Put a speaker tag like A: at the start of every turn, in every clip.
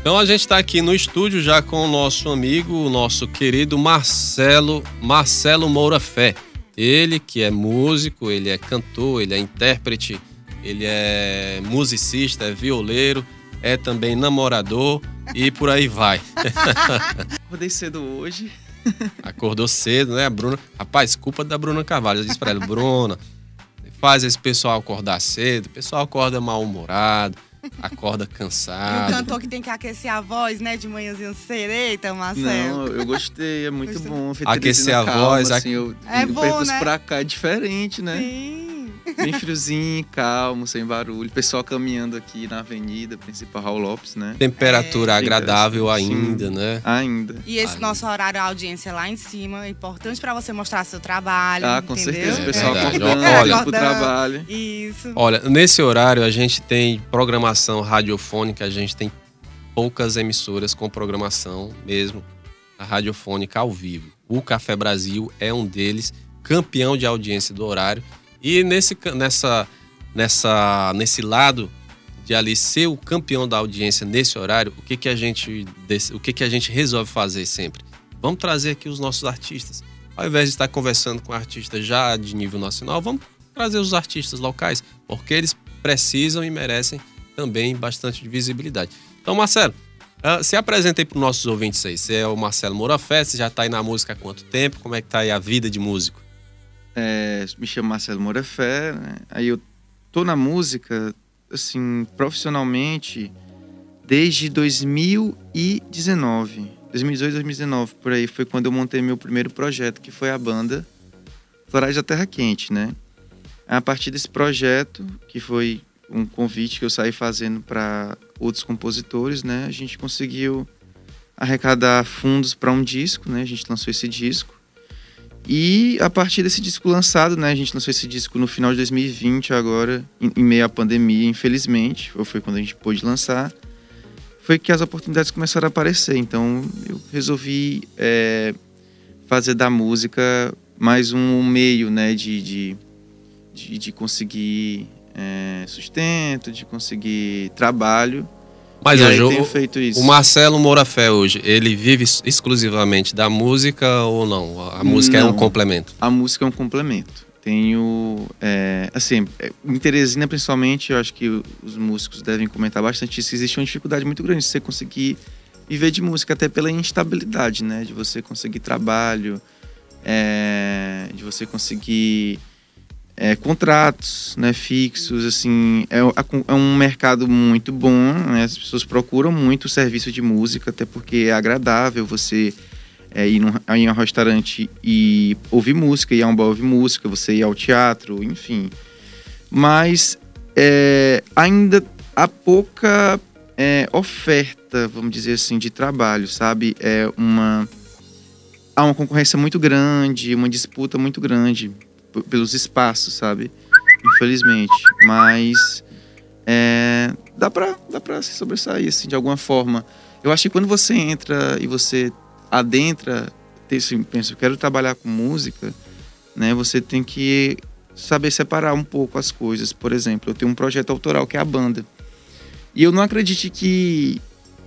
A: Então a gente está aqui no estúdio já com o nosso amigo, o nosso querido Marcelo, Marcelo Moura Fé. Ele que é músico, ele é cantor, ele é intérprete, ele é musicista, é violeiro, é também namorador e por aí vai.
B: Acordei cedo hoje.
A: Acordou cedo, né, Bruna? Rapaz, culpa da Bruna Carvalho. Eu disse pra ela, Bruna, faz esse pessoal acordar cedo, o pessoal acorda mal-humorado acorda cansado.
C: E o cantor que tem que aquecer a voz, né? De manhãzinha sereita, Marcelo.
B: Não, eu gostei, é muito
C: Gostei.
B: bom.
A: Aquecer a
B: calma,
A: voz,
B: assim, eu,
C: É
B: eu
C: bom,
B: percurso
C: né?
B: pra cá é diferente, né?
C: Sim.
B: Bem friozinho, calmo, sem barulho. Pessoal caminhando aqui na avenida principal Raul Lopes, né?
A: Temperatura
B: É.
A: agradável
B: Sim.
A: ainda, né?
B: Ainda.
C: E esse
A: Aí.
C: nosso horário, a audiência lá em cima, é importante pra você mostrar seu trabalho.
B: Ah, com
C: entendeu?
B: certeza. O
A: É
B: pessoal
A: verdade.
B: acordando,
A: Olha-
B: pro trabalho.
C: Isso.
A: Olha, nesse horário a gente tem programação radiofônica, a gente tem poucas emissoras com programação mesmo a radiofônica ao vivo. O Café Brasil é um deles, campeão de audiência do horário. E nesse, nessa, nessa, nesse lado de ali ser o campeão da audiência nesse horário, o que, que a gente o que, que a gente resolve fazer sempre? Vamos trazer aqui os nossos artistas. Ao invés de estar conversando com artistas já de nível nacional, vamos trazer os artistas locais, porque eles precisam e merecem também bastante visibilidade. Então, Marcelo, ah, se apresenta aí para os nossos ouvintes aí. Você é o Marcelo Moura você já está aí na música há quanto tempo? Como é que tá aí a vida de músico?
B: É, me chamo Marcelo Moura Fé, né? Aí eu tô na música, assim, profissionalmente, desde 2019. 2018, 2019, por aí, foi quando eu montei meu primeiro projeto, que foi a banda Florais da Terra Quente, né? A partir desse projeto, que foi um convite que eu saí fazendo para outros compositores, né? A gente conseguiu arrecadar fundos para um disco, né? A gente lançou esse disco. E a partir desse disco lançado, né, a gente lançou esse disco no final de 2020 agora, em, em meio à pandemia, infelizmente, ou foi quando a gente pôde lançar, foi que as oportunidades começaram a aparecer. Então eu resolvi é, fazer da música mais um meio, né, de, de, de, de conseguir é, sustento, de conseguir trabalho.
A: Mas
B: e
A: hoje, o,
B: feito isso.
A: o Marcelo Moura Fé hoje, ele vive ex- exclusivamente da música ou não? A música é um
B: Não.
A: complemento.
B: A música é um complemento. Tenho, é, assim, é, em Teresina principalmente, eu acho que os músicos devem comentar bastante isso. Existe uma dificuldade muito grande de você conseguir viver de música, até pela instabilidade, né? De você conseguir trabalho, é, de você conseguir é, contratos né, fixos, assim, é, é um mercado muito bom, né? as pessoas procuram muito o serviço de música, até porque é agradável você é, ir, num, ir a um restaurante e ouvir música, ir a um bar ouvir música, você ir ao teatro, enfim. Mas é, ainda há pouca é, oferta, vamos dizer assim, de trabalho, sabe? É uma há uma concorrência muito grande, uma disputa muito grande pelos espaços, sabe? Infelizmente, mas é, dá para dá para se sobressair assim de alguma forma. Eu acho que quando você entra e você adentra, assim, pensa, eu quero trabalhar com música, né? Você tem que saber separar um pouco as coisas. Por exemplo, eu tenho um projeto autoral que é a banda. E eu não acredito que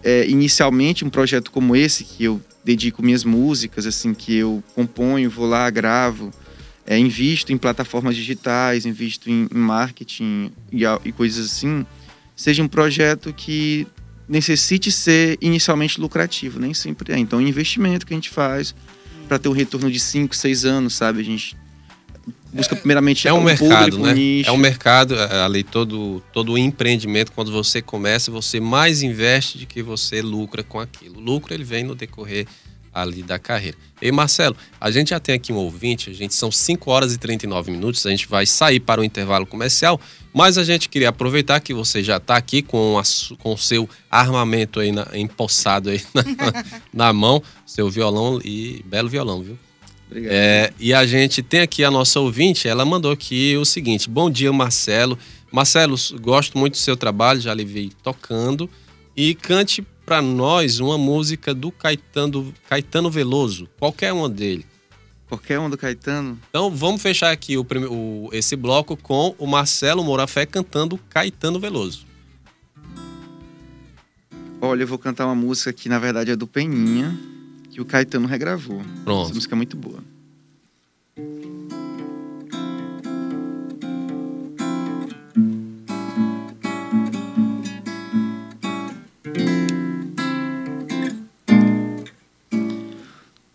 B: é, inicialmente um projeto como esse, que eu dedico minhas músicas, assim, que eu componho, vou lá, gravo, é, invisto em plataformas digitais, invisto em, em marketing e, e coisas assim, seja um projeto que necessite ser inicialmente lucrativo, nem sempre é. Então, é um investimento que a gente faz para ter um retorno de 5, 6 anos, sabe? A gente busca primeiramente
A: É um mercado,
B: público,
A: né?
B: nicho.
A: É um mercado, é, ali todo, todo empreendimento, quando você começa, você mais investe de que você lucra com aquilo. O lucro ele vem no decorrer ali da carreira. E Marcelo, a gente já tem aqui um ouvinte, a gente são 5 horas e 39 minutos, a gente vai sair para o intervalo comercial, mas a gente queria aproveitar que você já está aqui com, a com o seu armamento aí na, empossado aí na, na mão, seu violão e belo violão, viu?
B: Obrigado.
A: É, e a gente tem aqui a nossa ouvinte, ela mandou aqui o seguinte: Bom dia, Marcelo. Marcelo, gosto muito do seu trabalho, já lhe vi tocando. E cante para nós uma música do Caetano, Caetano Veloso, qualquer uma dele.
B: Qualquer um do Caetano.
A: Então vamos fechar aqui o, o- esse bloco com o Marcelo Moura Fé cantando Caetano Veloso.
B: Olha, eu vou cantar uma música que na verdade é do Peninha, que o Caetano regravou. Essa
A: Pronto.
B: música é muito boa.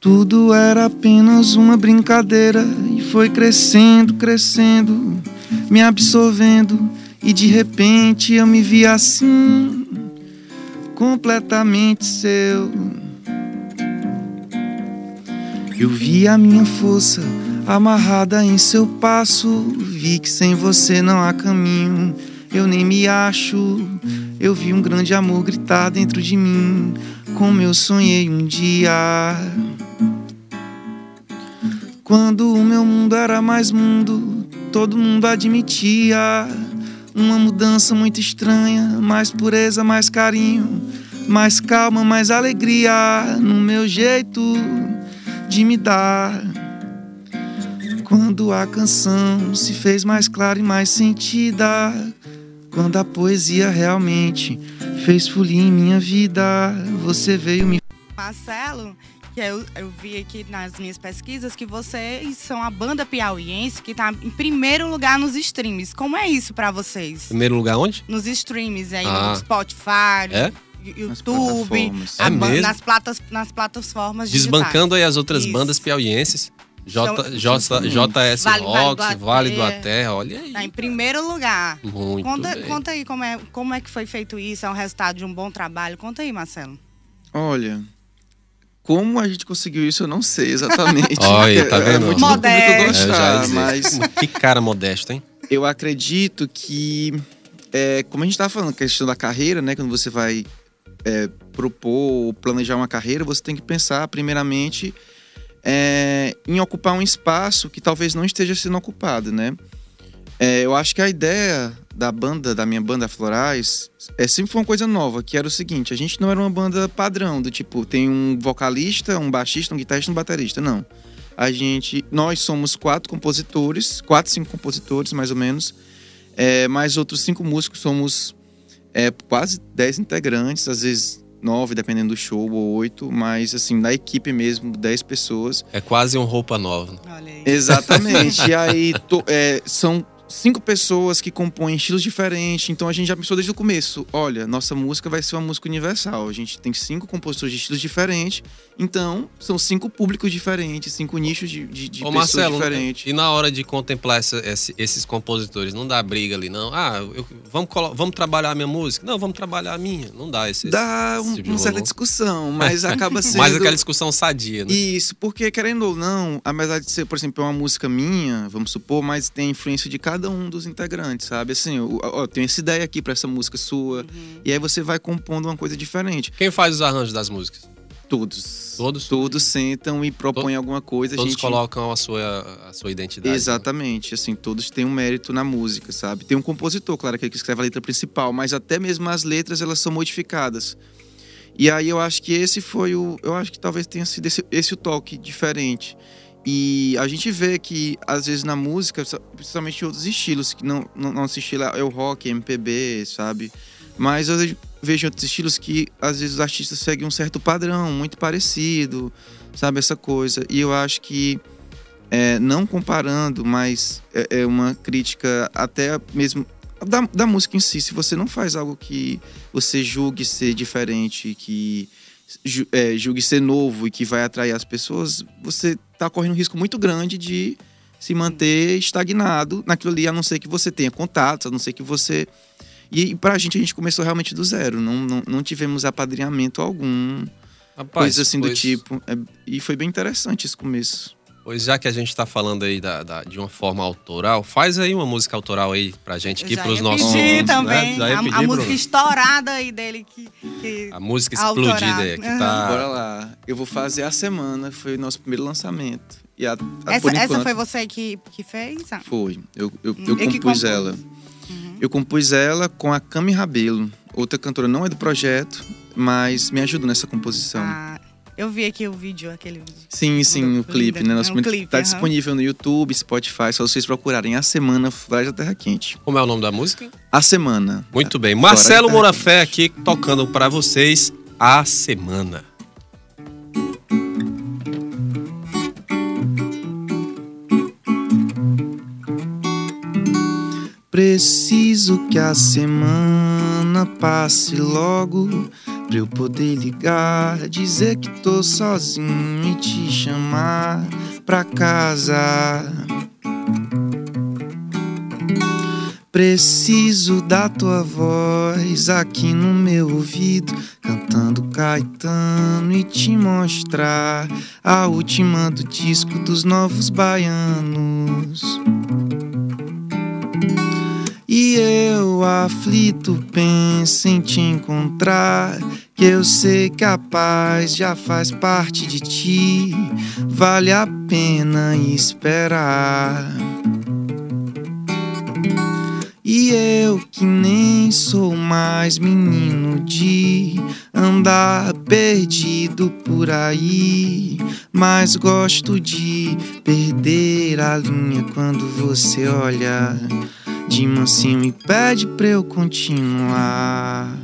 B: Tudo era apenas uma brincadeira e foi crescendo, crescendo, me absorvendo e de repente eu me vi assim, completamente seu. Eu vi a minha força amarrada em seu passo, vi que sem você não há caminho, eu nem me acho. Eu vi um grande amor gritar dentro de mim, como eu sonhei um dia. Quando o meu mundo era mais mundo, todo mundo admitia uma mudança muito estranha, mais pureza, mais carinho, mais calma, mais alegria no meu jeito de me dar. Quando a canção se fez mais clara e mais sentida, quando a poesia realmente fez folia em minha vida, você veio me
C: Marcelo, que eu, eu vi aqui nas minhas pesquisas que vocês são a banda piauiense que tá em primeiro lugar nos streams. Como é isso pra vocês?
A: Primeiro lugar onde?
C: Nos streams aí
A: Ah.
C: no Spotify,
A: É?
B: nas
C: YouTube,
B: plataformas.
A: É
C: a ban-
A: mesmo?
C: nas, platas, nas plataformas digitais.
A: Desbancando aí as outras
C: Isso.
A: bandas piauienses. J, J, JS
C: Vale- Vale
A: Rocks,
C: do
A: Vale do
C: Até.
A: Até, olha aí.
C: Tá em primeiro lugar.
A: Muito
C: Conta,
A: bem.
C: conta aí como é, como é que foi feito isso, é um resultado de um bom trabalho. Conta aí, Marcelo.
B: Olha, como a gente conseguiu isso, eu não sei exatamente.
A: Olha, tá vendo?
B: É muito
C: Modesto.
A: É,
B: gostar,
A: dizer.
B: mas
A: Que cara modesto, hein?
B: eu acredito que, é, como a gente estava falando, a questão da carreira, né? Quando você vai é, propor ou planejar uma carreira, você tem que pensar, primeiramente, é, em ocupar um espaço que talvez não esteja sendo ocupado, né? É, eu acho que a ideia da banda, da minha banda Florais, é, sempre foi uma coisa nova, que era o seguinte, a gente não era uma banda padrão, do tipo, tem um vocalista, um baixista, um guitarrista e um baterista, não. A gente, nós somos quatro compositores, quatro, cinco compositores, mais ou menos, é, mais outros cinco músicos, somos é, quase dez integrantes, às vezes nove, dependendo do show, ou oito, mas assim, da equipe mesmo, dez pessoas.
A: É quase um roupa nova.
C: Olha aí.
B: Exatamente. e aí to- é, são cinco pessoas que compõem estilos diferentes. Então a gente já pensou desde o começo: olha, nossa música vai ser uma música universal. A gente tem cinco compositores de estilos diferentes. Então são cinco públicos diferentes, cinco nichos de, de, de
A: Ô,
B: pessoas
A: Marcelo,
B: diferentes.
A: e na hora de contemplar essa- esse- esses compositores, não dá briga ali, não? Ah, eu- vamos, vamos trabalhar a minha música? Não, vamos trabalhar a minha. Não dá esse.
B: Dá
A: esse
B: um-
A: tipo
B: uma certa discussão, mas acaba sendo.
A: Mais aquela discussão sadia, né?
B: Isso, porque querendo ou não, apesar de ser, por exemplo, uma música minha, vamos supor, mas tem influência de cada um dos integrantes, sabe? Assim, ó, tenho essa ideia aqui pra essa música sua,
C: Uhum.
B: e aí você vai compondo uma coisa diferente.
A: Quem faz os arranjos das músicas?
B: Todos.
A: Todos?
B: Todos sentam e propõem alguma coisa. a
A: Todos
B: gente...
A: colocam a sua, a sua identidade. né?
B: Exatamente, assim, todos têm um mérito na música, sabe? Tem um compositor, claro, aquele que escreve a letra principal, mas até mesmo as letras, elas são modificadas. E aí eu acho que esse foi o... Eu acho que talvez tenha sido esse, esse o toque diferente. E a gente vê que, às vezes, na música, principalmente em outros estilos, que não, não, nosso estilo é o rock, MPB, sabe? Mas eu vejo outros estilos que, às vezes, os artistas seguem um certo padrão, muito parecido, sabe? Essa coisa. E eu acho que é, não comparando, mas é, é uma crítica até mesmo da, da música em si. Se você não faz algo que você julgue ser diferente, que julgue ser novo e que vai atrair as pessoas, você está correndo um risco muito grande de se manter estagnado naquilo ali, a não ser que você tenha contatos, a não ser que você. E pra gente, a gente começou realmente do zero. Não, não, não tivemos apadrinhamento algum,
A: Rapaz,
B: coisa assim do
A: pois-
B: tipo. É, e foi bem interessante esse começo.
A: Pois já que a gente tá falando aí da, da- de uma forma autoral, faz aí uma música autoral aí pra gente aqui,
C: Eu
A: pros
C: ia
A: nossos ouvintes, né?
C: também.
A: Já ia
C: a,
A: pedir,
C: a música estourada aí dele que. que-
A: A música
C: Autoral.
A: explodida aí, que tá...
B: Bora lá. Eu vou fazer a semana, foi o nosso primeiro lançamento. E a, a-
C: Essa,
B: por
C: essa
B: enquanto,
C: foi você que, que fez? Ah,
B: Foi. Eu, eu, eu
C: E que
B: compus ela. Eu compus ela com a Cami Rabelo. Outra cantora não é do projeto, mas me ajudou nessa composição.
C: ah, Eu vi aqui o vídeo, aquele vídeo.
B: Sim, sim, o clipe, né? Nosso
C: é um clipe,
B: tá
C: aham.
B: disponível no YouTube, Spotify, só vocês procurarem A Semana Floresta da Terra Quente.
A: Como é o nome da música?
B: A Semana.
A: Muito bem. Marcelo Morafé aqui tocando pra vocês a semana.
B: Preciso que a semana passe logo pra eu poder ligar, dizer que tô sozinho e te chamar pra casa. Preciso da tua voz aqui no meu ouvido, cantando Caetano e te mostrar a última do disco dos novos baianos. E aflito penso em te encontrar, que eu sei que a paz já faz parte de ti, vale a pena esperar. E eu que nem sou mais menino de andar perdido por aí, mas gosto de perder a linha quando você olha de mansinho e pede pra eu continuar.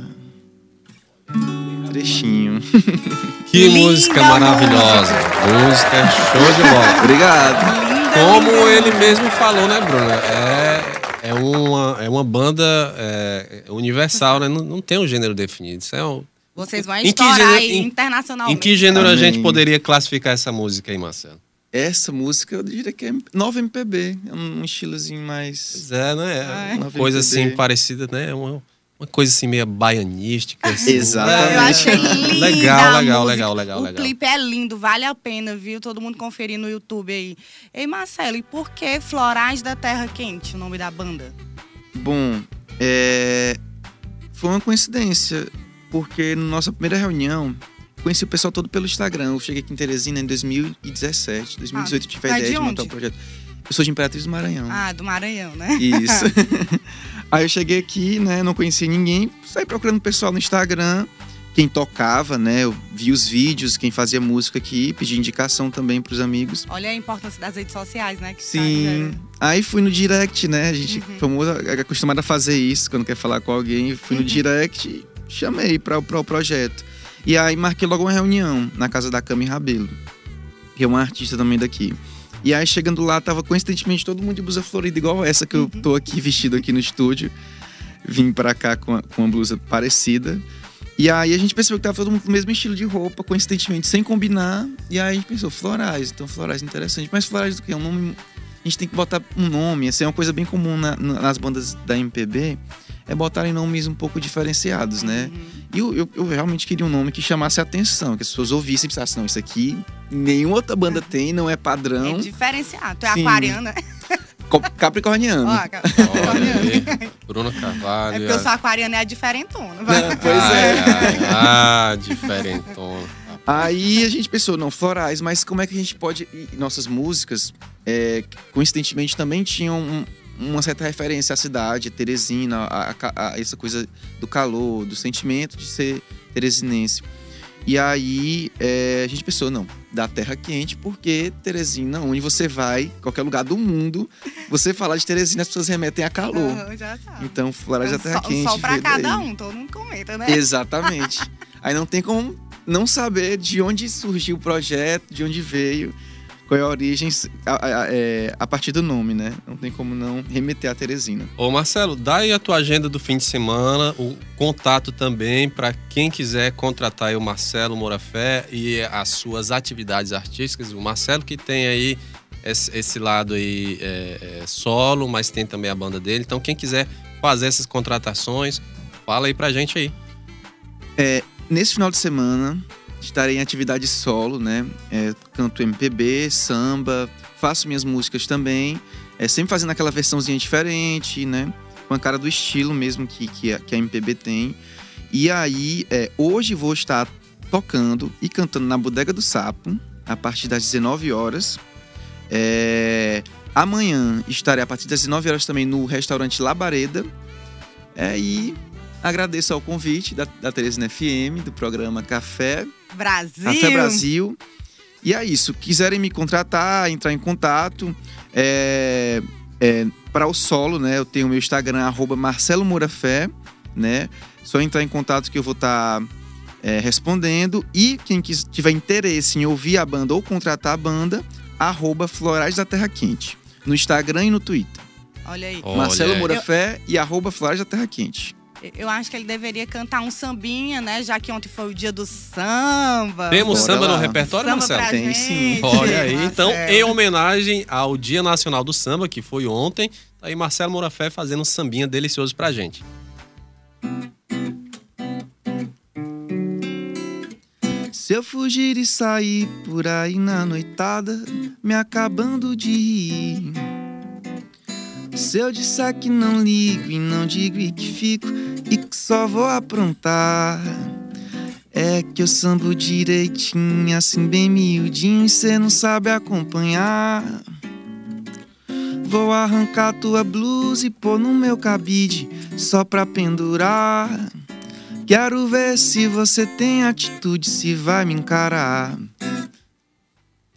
B: Trechinho.
A: Que
C: Linda
A: música maravilhosa. Música show de bola.
B: Obrigado.
A: Como ele mesmo falou, né, Bruno? É, é, uma, é uma banda é, universal, né? Não, não tem um gênero definido. Isso é um-
C: Vocês vão estourar
A: gênero-
C: aí
A: em-
C: internacionalmente.
A: Em que gênero a
B: Amém.
A: gente poderia classificar essa música aí, Marcelo?
B: Essa música eu diria que é nova MPB. É um estilozinho mais.
A: Pois é, né?
C: Ah,
A: É
C: é.
A: uma coisa assim
B: MPB.
A: parecida, né? Uma, uma coisa assim meio baianística. Assim.
B: Exatamente.
C: Eu achei linda
A: Legal,
C: a
A: legal, legal, legal,
C: O
A: legal.
C: clipe é lindo, vale a pena, viu? Todo mundo conferir no YouTube aí. Ei, Marcelo, e por que Florais da Terra Quente, o nome da banda?
B: Bom, é... foi uma coincidência, porque na nossa primeira reunião, conheci o pessoal todo pelo Instagram. Eu cheguei aqui em Teresina em 2017, 2018, eu tive a
C: tá
B: ideia
C: de
B: de montar o
C: onde?
B: projeto. Eu sou de Imperatriz do Maranhão.
C: Ah, do Maranhão, né?
B: Isso. Aí eu cheguei aqui, né? Não conhecia ninguém, saí procurando pessoal no Instagram, quem tocava, né? Eu vi os vídeos, quem fazia música aqui, pedi indicação também pros amigos.
C: Olha a importância das redes sociais, né? Que
B: Sim.
C: tá-
B: Aí fui no direct, né? A gente
C: Uhum.
B: famoso, é acostumado a fazer isso quando quer falar com alguém. Fui no
C: Uhum.
B: direct e chamei para o projeto. E aí marquei logo uma reunião na casa da Cami Rabelo, que é uma artista também daqui. E aí chegando lá, tava coincidentemente todo mundo de blusa florida, igual essa que eu
C: Uhum.
B: tô aqui vestido aqui no estúdio. Vim pra cá com, a- com uma blusa parecida. E aí a gente percebeu que tava todo mundo com o mesmo estilo de roupa, coincidentemente, sem combinar. E aí a gente pensou, florais, então florais interessante. Mas florais do que? É um nome. A gente tem que botar um nome, assim, é uma coisa bem comum na- nas bandas da MPB, é botarem nomes um pouco diferenciados, né?
C: Uhum.
B: E eu, eu, eu realmente queria um nome que chamasse a atenção, que as pessoas ouvissem e pensassem, não, isso aqui nenhuma outra banda tem, não é padrão,
C: É diferenciado. Tu é
B: Sim.
C: aquariana?
B: co- capricorniano.
C: Ó,
A: aí, Bruna Carvalho.
C: É porque eu sou aquariana e é diferentona.
B: Não, pois
A: Ai,
B: é.
A: ai, Ah, diferentona.
B: Aí a gente pensou, não, florais, mas como é que a gente pode. e nossas músicas, é, coincidentemente, também tinham um- uma certa referência à cidade, a Teresina, a, a- a essa coisa do calor, do sentimento de ser teresinense. E aí é, a gente pensou, não, da terra quente, porque Teresina, onde você vai, qualquer lugar do mundo, você falar de Teresina, as pessoas remetem a calor.
C: Já sabe.
B: Então, florais da
C: O
B: terra
C: sol-
B: quente.
C: Sol pra cada um, todo mundo comenta, né?
B: Exatamente. Aí não tem como não saber de onde surgiu o projeto, de onde veio, qual é a origem a, a- é, a partir do nome, né? Não tem como não remeter a Teresina.
A: Ô Marcelo, dá aí a tua agenda do fim de semana, o contato também para quem quiser contratar o Marcelo Morafé e as suas atividades artísticas. O Marcelo que tem aí esse, esse lado aí é, é, solo, mas tem também a banda dele. Então quem quiser fazer essas contratações, fala aí pra gente aí.
B: Nesse final de semana, estarei em atividade solo, né? É, canto MPB, samba, faço minhas músicas também, é, sempre fazendo aquela versãozinha diferente, né? Com a cara do estilo mesmo que, que, a, que a MPB tem. E aí, é, hoje vou estar tocando e cantando na Bodega do Sapo, a partir das 19 horas. É, amanhã estarei a partir das 19 horas também no restaurante Labareda. É, e Agradeço ao convite da, da Teresina FM, do programa Café
C: Brasil.
B: Café Brasil. E é isso. Quiserem me contratar, entrar em contato. É, é, para o solo, né? Eu tenho o meu Instagram, arroba Marcelo Mourafé, né? Só entrar em contato que eu vou estar tá, é, respondendo. E quem tiver interesse em ouvir a banda ou contratar a banda, arroba Florais da Terra Quente. No Instagram e no Twitter.
C: Olha aí.
B: Marcelo Mourafé eu... e arroba Florais da Terra Quente.
C: Eu acho que ele deveria cantar um sambinha, né? Já que ontem foi o dia do samba.
A: Temos Bora samba lá. no repertório,
C: samba
A: Marcelo?
B: Tem sim.
A: Olha aí. Então, em homenagem ao Dia Nacional do Samba, que foi ontem, tá aí Marcelo Morafé fazendo um sambinha delicioso pra gente.
B: Se eu fugir e sair por aí na noitada, me acabando de rir. Se eu disser que não ligo e não digo e que fico e que só vou aprontar. É que eu sambo direitinho, assim bem miudinho, e cê não sabe acompanhar. Vou arrancar tua blusa e pôr no meu cabide, só pra pendurar. Quero ver se você tem atitude, se vai me encarar.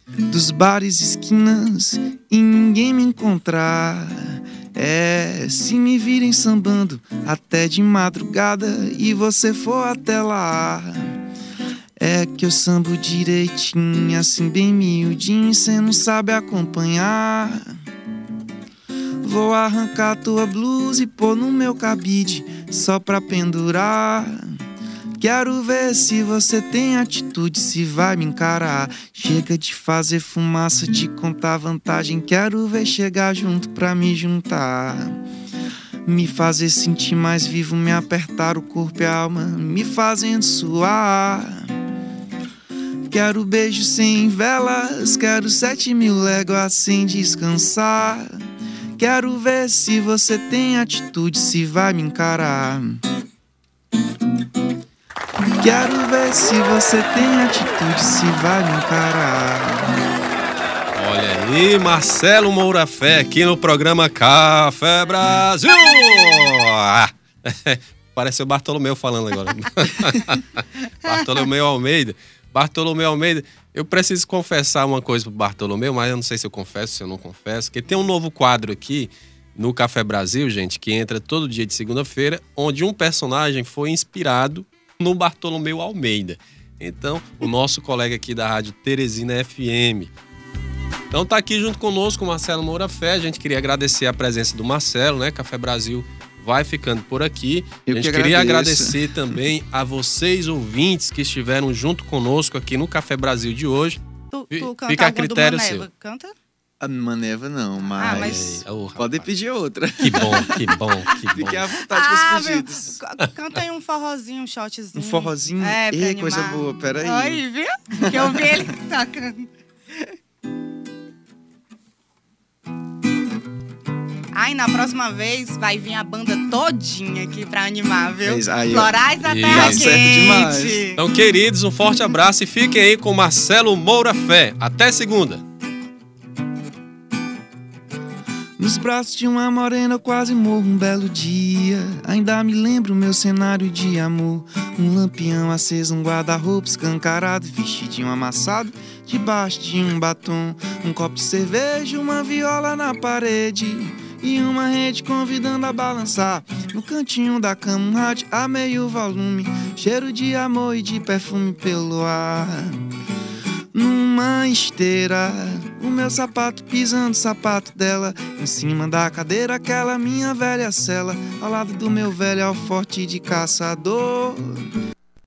B: Dos bares, esquinas e ninguém me encontrar. É, se me virem sambando até de madrugada e você for até lá. É que eu sambo direitinho, assim bem miudinho, cê não sabe acompanhar. Vou arrancar tua blusa e pôr no meu cabide, só pra pendurar. Quero ver se você tem atitude, se vai me encarar. Chega de fazer fumaça, de contar vantagem. Quero ver chegar junto pra me juntar. Me fazer sentir mais vivo, me apertar o corpo e a alma, me fazendo suar. Quero beijo sem velas, quero sete mil léguas sem descansar. Quero ver se você tem atitude, se vai me encarar. Quero ver se você tem atitude, se vai me encarar.
A: Olha aí, Marcelo Moura Fé aqui no programa Café Brasil. Ah, Pareceu Bartolomeu falando agora. Bartolomeu Almeida. Bartolomeu Almeida, eu preciso confessar uma coisa pro Bartolomeu, mas eu não sei se eu confesso, se eu não confesso, que tem um novo quadro aqui no Café Brasil, gente, que entra todo dia de segunda-feira, onde um personagem foi inspirado no Bartolomeu Almeida. Então, o nosso colega aqui da Rádio Teresina FM. Então tá aqui junto conosco o Marcelo Moura Fé. A gente queria agradecer a presença do Marcelo, né? Café Brasil vai ficando por aqui.
B: Eu
A: a gente
B: que
A: queria agradecer também a vocês ouvintes que estiveram junto conosco aqui no Café Brasil de hoje.
C: Tu, tu canta
A: fica a critério seu.
C: Canta?
B: A maneva não, mas.
C: Ah, mas-
A: Ei, ô,
B: Pode
A: rapaz.
B: pedir outra.
A: Que bom, que bom, que bom.
B: Fiquem à vontade com
C: Ah,
B: os
C: meu,
B: pedidos.
C: c- canta aí um forrozinho, um shotzinho.
B: Um forrozinho?
C: É,
B: Ei,
C: animar.
B: coisa boa, peraí.
C: Aí, viu? Que eu vi ele tocando. Ai, na próxima vez vai vir a banda todinha aqui pra animar, viu?
B: Aí.
C: Florais da. Terra
A: Dá
B: certo demais.
A: Então, queridos, um forte abraço e fiquem aí com Marcelo Moura Fé. Até segunda.
B: Nos braços de uma morena eu quase morro um belo dia. Ainda me lembro meu cenário de amor. Um lampião aceso, um guarda-roupa escancarado, vestidinho amassado, debaixo de um batom. Um copo de cerveja, uma viola na parede. E uma rede convidando a balançar. No cantinho da cama, um rádio a meio volume. Cheiro de amor e de perfume pelo ar numa esteira. O meu sapato pisando o sapato dela. Em cima da cadeira, aquela minha velha cela. Ao lado do meu velho alforte de caçador.